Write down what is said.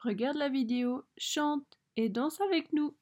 regarde la vidéo, chante et danse avec nous.